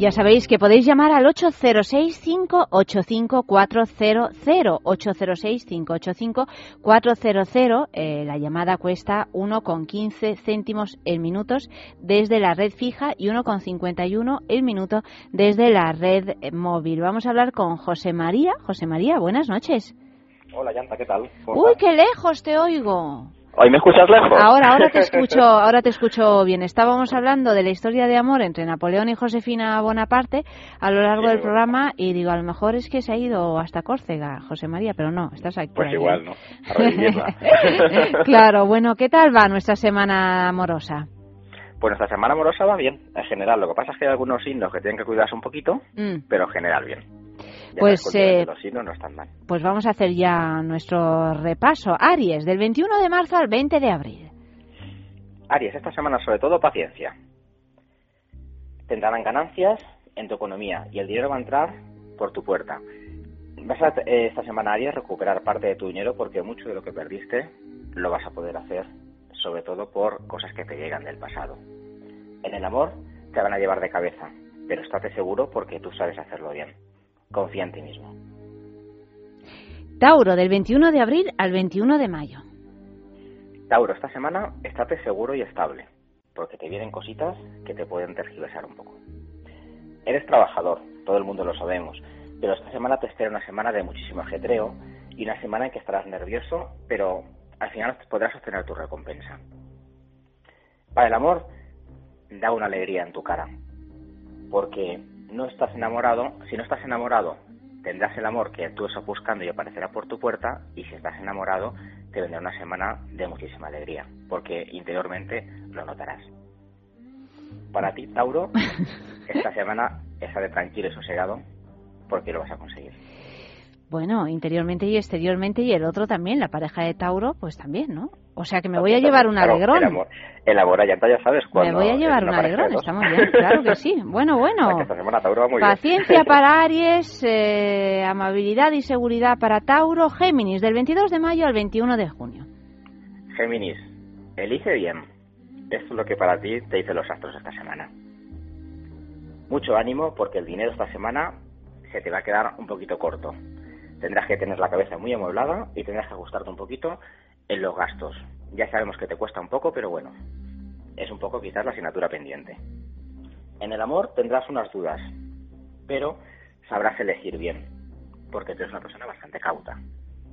Ya sabéis que podéis llamar al 806-585-400, 806-585-400. Eh, la llamada cuesta 1,15 céntimos en minutos desde la red fija y 1,51 el minuto desde la red móvil. Vamos a hablar con José María. José María, buenas noches. Hola, Yanta, ¿qué tal? Uy, qué lejos te oigo. ¿Hoy me escuchas lejos? Ahora, ahora te escucho, ahora te escucho bien. Estábamos hablando de la historia de amor entre Napoleón y Josefina Bonaparte a lo largo del programa y digo, a lo mejor es que se ha ido hasta Córcega, José María, pero no, estás aquí. Pues igual, ¿no? claro, bueno, ¿qué tal va nuestra semana amorosa? Pues nuestra semana amorosa va bien, en general. Lo que pasa es que hay algunos signos que tienen que cuidarse un poquito, mm. pero en general bien pues, eh, no están mal. pues vamos a hacer ya nuestro repaso. Aries, del 21 de marzo al 20 de abril. Aries, esta semana sobre todo paciencia. Tendrán ganancias en tu economía y el dinero va a entrar por tu puerta. Vas a eh, esta semana, Aries, recuperar parte de tu dinero porque mucho de lo que perdiste lo vas a poder hacer, sobre todo por cosas que te llegan del pasado. En el amor te van a llevar de cabeza, pero estate seguro porque tú sabes hacerlo bien. Confía en ti mismo. Tauro, del 21 de abril al 21 de mayo. Tauro, esta semana estate seguro y estable, porque te vienen cositas que te pueden tergiversar un poco. Eres trabajador, todo el mundo lo sabemos, pero esta semana te espera una semana de muchísimo ajetreo y una semana en que estarás nervioso, pero al final podrás obtener tu recompensa. Para el amor, da una alegría en tu cara, porque no estás enamorado, si no estás enamorado, tendrás el amor que tú estás buscando y aparecerá por tu puerta, y si estás enamorado, te vendrá una semana de muchísima alegría, porque interiormente lo notarás. Para ti, Tauro, esta semana de tranquilo y sosegado, porque lo vas a conseguir. Bueno, interiormente y exteriormente, y el otro también, la pareja de Tauro, pues también, ¿no? O sea que me voy a llevar un alegrón. El amor, el ya sabes cuándo. Me voy a llevar un alegrón, estamos bien, claro que sí. Bueno, bueno. muy Paciencia para Aries, eh, amabilidad y seguridad para Tauro, Géminis, del 22 de mayo al 21 de junio. Géminis, elige bien. Esto es lo que para ti te dicen los astros esta semana. Mucho ánimo porque el dinero esta semana se te va a quedar un poquito corto tendrás que tener la cabeza muy amueblada y tendrás que ajustarte un poquito en los gastos. Ya sabemos que te cuesta un poco, pero bueno, es un poco quizás la asignatura pendiente. En el amor tendrás unas dudas, pero sabrás elegir bien, porque tú eres una persona bastante cauta.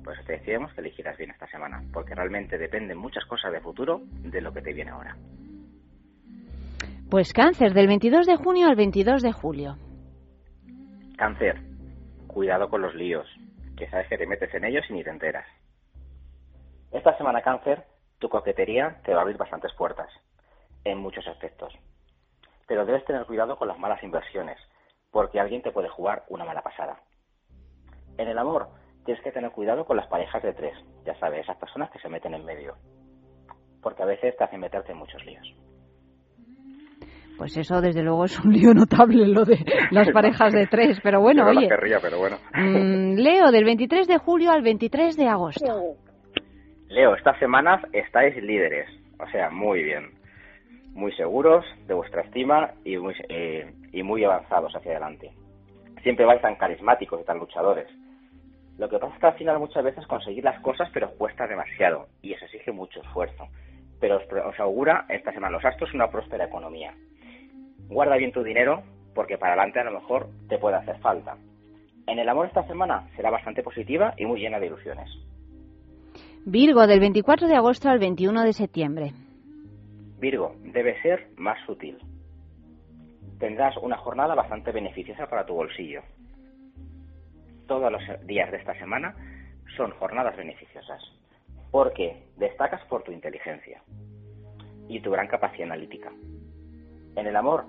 Por eso te decíamos que elegirás bien esta semana, porque realmente dependen muchas cosas de futuro de lo que te viene ahora. Pues cáncer, del 22 de junio al 22 de julio. Cáncer, cuidado con los líos, que sabes que te metes en ellos y ni te enteras. Esta semana cáncer, tu coquetería te va a abrir bastantes puertas, en muchos aspectos. Pero debes tener cuidado con las malas inversiones, porque alguien te puede jugar una mala pasada. En el amor, tienes que tener cuidado con las parejas de tres, ya sabes, esas personas que se meten en medio, porque a veces te hacen meterte en muchos líos. Pues eso, desde luego, es un lío notable lo de las parejas de tres. Pero bueno, oye. pero bueno. Mm, Leo, del 23 de julio al 23 de agosto. Leo, estas semanas estáis líderes. O sea, muy bien. Muy seguros de vuestra estima y muy, eh, y muy avanzados hacia adelante. Siempre vais tan carismáticos y tan luchadores. Lo que pasa es que al final muchas veces conseguir las cosas, pero cuesta demasiado y eso exige mucho esfuerzo. Pero os, os augura esta semana los astros una próspera economía guarda bien tu dinero porque para adelante a lo mejor te puede hacer falta. En el amor esta semana será bastante positiva y muy llena de ilusiones. Virgo, del 24 de agosto al 21 de septiembre. Virgo, debe ser más sutil. Tendrás una jornada bastante beneficiosa para tu bolsillo. Todos los días de esta semana son jornadas beneficiosas, porque destacas por tu inteligencia y tu gran capacidad analítica. En el amor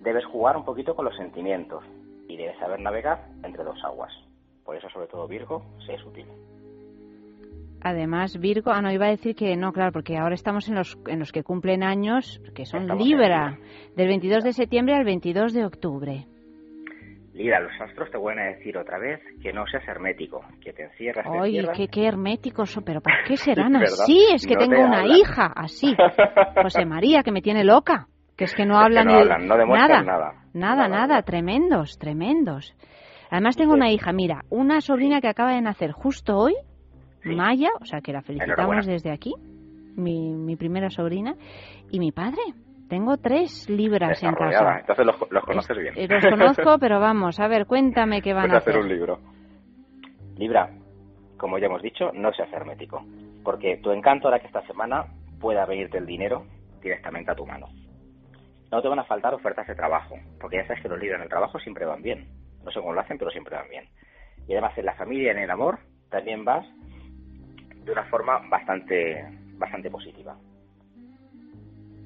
debes jugar un poquito con los sentimientos y debes saber navegar entre dos aguas. Por eso, sobre todo, Virgo, sé sutil. Además, Virgo, ah, no, iba a decir que no, claro, porque ahora estamos en los, en los que cumplen años, que son Libra, del 22 de septiembre al 22 de octubre. Libra, los astros te van a decir otra vez que no seas hermético, que te encierras. Oye, qué, qué, herméticos son, pero ¿por qué serán así? Es que tengo una hija así, José María, que me tiene loca. Que es que no hablan no ni hablan, no demuestran nada. Nada, nada, tremendos, tremendos. Además tengo una hija, mira, una sobrina que acaba de nacer justo hoy, Maya, o sea que la felicitamos desde aquí, mi, mi primera sobrina, y mi padre. Tengo tres libras en casa. Entonces los, conoces bien. Eh, los conozco, pero vamos, a ver, cuéntame qué van a hacer. hacer un libro. Libra, como ya hemos dicho, no seas hermético, porque tu encanto hará que esta semana pueda venirte el dinero directamente a tu mano. No te van a faltar ofertas de trabajo, porque ya sabes que los libros en el trabajo siempre van bien. No sé cómo lo hacen, pero siempre van bien. Y además en la familia en el amor también vas de una forma bastante, bastante positiva.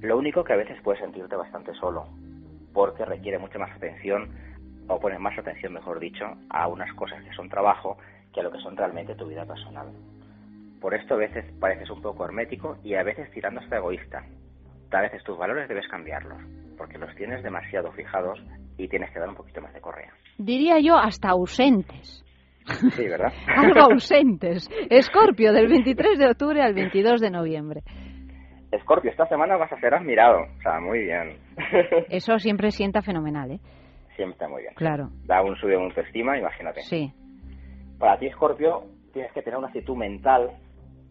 Lo único que a veces puedes sentirte bastante solo, porque requiere mucha más atención, o pones más atención, mejor dicho, a unas cosas que son trabajo que a lo que son realmente tu vida personal. Por esto a veces pareces un poco hermético y a veces tirando hasta egoísta. A veces tus valores debes cambiarlos, porque los tienes demasiado fijados y tienes que dar un poquito más de correa. Diría yo hasta ausentes. Sí, ¿verdad? Algo ausentes. Escorpio, del 23 de octubre al 22 de noviembre. Escorpio, esta semana vas a ser admirado. O sea, muy bien. Eso siempre sienta fenomenal, ¿eh? Siempre está muy bien. Claro. Da un sube de autoestima, imagínate. Sí. Para ti, Escorpio, tienes que tener una actitud mental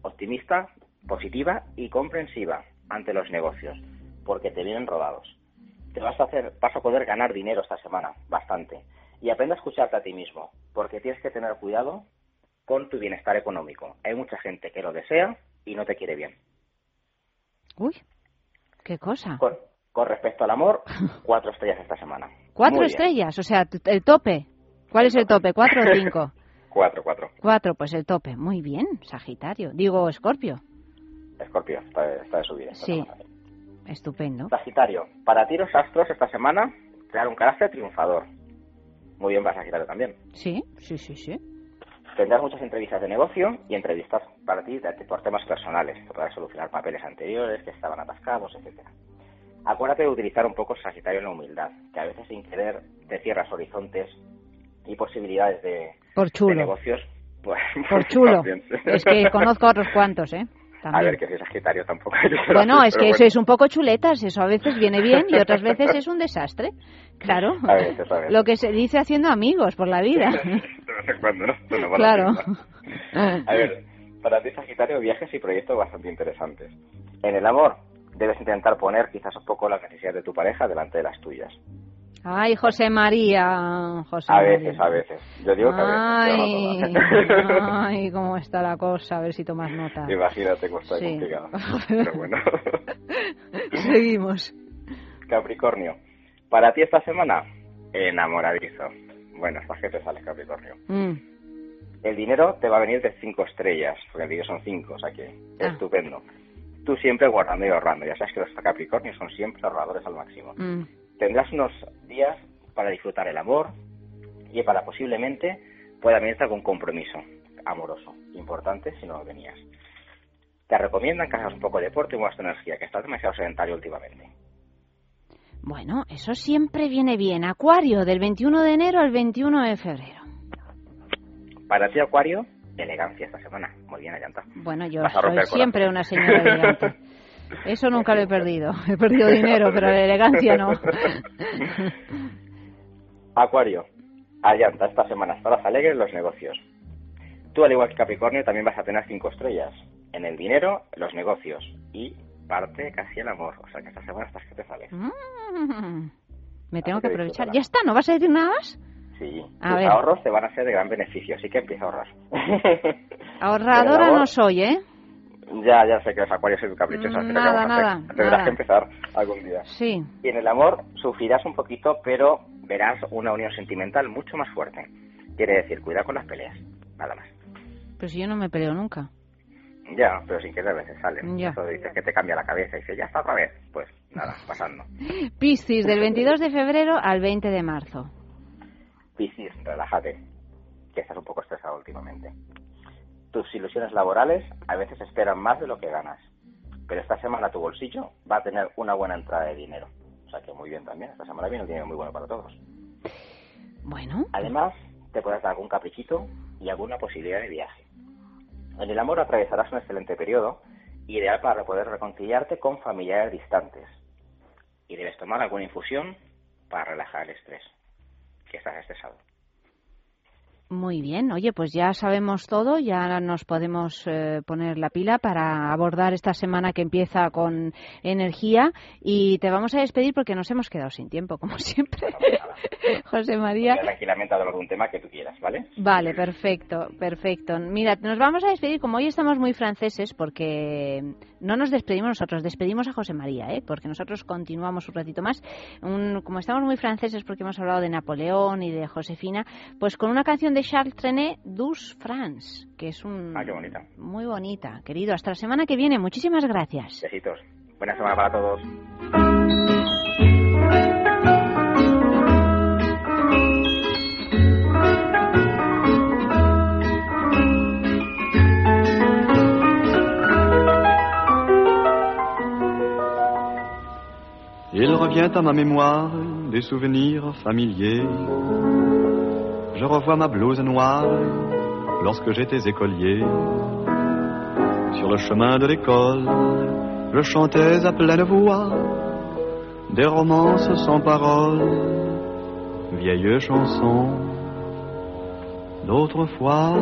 optimista, positiva y comprensiva ante los negocios, porque te vienen rodados. Te vas a hacer, vas a poder ganar dinero esta semana, bastante. Y aprende a escucharte a ti mismo, porque tienes que tener cuidado con tu bienestar económico. Hay mucha gente que lo desea y no te quiere bien. Uy, qué cosa. Con, respecto al amor, cuatro estrellas esta semana. ¿Cuatro estrellas? O sea, el tope. ¿Cuál es el tope? ¿Cuatro o cinco? cuatro, cuatro. Cuatro, pues el tope. Muy bien, Sagitario. Digo, Escorpio. Escorpio, está, de subida. Sí, estupendo. Sagitario, para ti los astros esta semana crear un carácter triunfador. Muy bien para Sagitario también. Sí, sí, sí, sí. Tendrás muchas entrevistas de negocio y entrevistas para ti por temas personales, para solucionar papeles anteriores que estaban atascados, etcétera. Acuérdate de utilizar un poco Sagitario en la humildad, que a veces sin querer te cierras horizontes y posibilidades de, por chulo. negocios. Pues, por chulo. es que conozco a otros cuantos, ¿eh? A ver, que si Sagitario tampoco. Bueno, es que eso es un poco chuletas, eso a veces viene bien y otras veces es un desastre. Claro. A veces, a veces. Lo que se dice haciendo amigos por la vida. de vez en cuando, ¿no? claro. A ver, para ti Sagitario, viajes y proyectos bastante interesantes. En el amor, debes intentar poner quizás un poco las necesidades de tu pareja delante de las tuyas. Ay, José María. José a veces, a veces. Yo digo que a veces. Ay, cómo está la cosa, a ver si tomas nota. Imagínate cómo está complicado. Pero bueno. Seguimos. Capricornio. Para ti esta semana, enamoradizo. Bueno, hasta que te sale Capricornio. Mm. El dinero te va a venir de cinco estrellas, porque el dinero son cinco, o sea que ah. estupendo. Tú siempre guardando y ahorrando. Ya sabes que los Capricornios son siempre ahorradores al máximo. Mm tendrás unos días para disfrutar el amor y para posiblemente pueda venirte algún compromiso amoroso importante si no lo venías. Te recomiendan que hagas un poco de deporte y muevas tu energía, que estás demasiado sedentario últimamente. Bueno, eso siempre viene bien. Acuario, del 21 de enero al 21 de febrero. Para ti, Acuario, elegancia esta semana. Muy bien, Ayanta. Bueno, yo soy siempre una señora elegante. Eso nunca lo he perdido. He perdido dinero, pero la elegancia no. Acuario, allanta, esta semana estarás alegre en los negocios. Tú, al igual que Capricornio, también vas a tener cinco estrellas. En el dinero, los negocios. Y parte casi el amor. O sea que esta semana estás que te sales. Mm. me tengo que aprovechar. ¿Ya está? ¿No vas a decir nada más? Sí. Tus ahorros te van a ser de gran beneficio, así que empieza a ahorrar. Ahorradora no soy, ¿eh? Ya, ya sé que los acuarios son caprichosos. Mm, nada, nada. Tendrás que empezar algún día. Sí. Y en el amor sufrirás un poquito, pero verás una unión sentimental mucho más fuerte. Quiere decir, cuida con las peleas, nada más. Pero si yo no me peleo nunca. Ya, pero sin que a veces sale. Ya. Eso dices que te cambia la cabeza y dice, ya está otra vez. Pues nada, pasando. Piscis, del 22 de febrero al 20 de marzo. Piscis, relájate, que estás un poco estresado últimamente tus ilusiones laborales a veces esperan más de lo que ganas. Pero esta semana tu bolsillo va a tener una buena entrada de dinero. O sea que muy bien también. Esta semana viene un dinero muy bueno para todos. Bueno. Además, te puedes dar algún caprichito y alguna posibilidad de viaje. En el amor atravesarás un excelente periodo, ideal para poder reconciliarte con familiares distantes. y debes tomar alguna infusión para relajar el estrés, que estás estresado. Muy bien, oye, pues ya sabemos todo, ya nos podemos eh, poner la pila para abordar esta semana que empieza con energía y te vamos a despedir porque nos hemos quedado sin tiempo, como siempre. José María. Tranquilamente hablar de un tema que tú quieras, ¿vale? Vale, perfecto, perfecto. Mira, nos vamos a despedir, como hoy estamos muy franceses, porque no nos despedimos nosotros, despedimos a José María, ¿eh? porque nosotros continuamos un ratito más. como estamos muy franceses porque hemos hablado de Napoleón y de Josefina, pues con una canción de Charles Trenet, Douce France, que es un... Ah, qué bonita. Muy bonita. Querido, hasta la semana que viene. Muchísimas gracias. Besitos. Buena semana para todos. Il revient à ma mémoire des souvenirs familiers je revois ma blouse noire lorsque j'étais écolier. Sur le chemin de l'école, je chantais à pleine voix des romances sans paroles, vieilles chansons d'autrefois.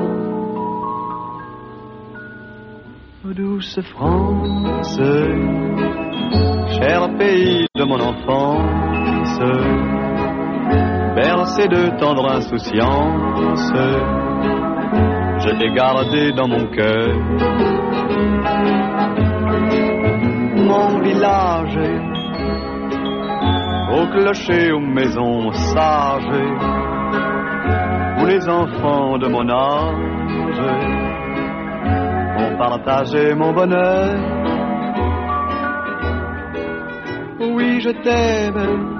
Douce France, cher pays de mon enfance, bercé de tendre insouciance, je t'ai gardé dans mon cœur. Mon village, au clocher, aux maisons sages, où les enfants de mon âge ont partagé mon bonheur. Oui, je t'aime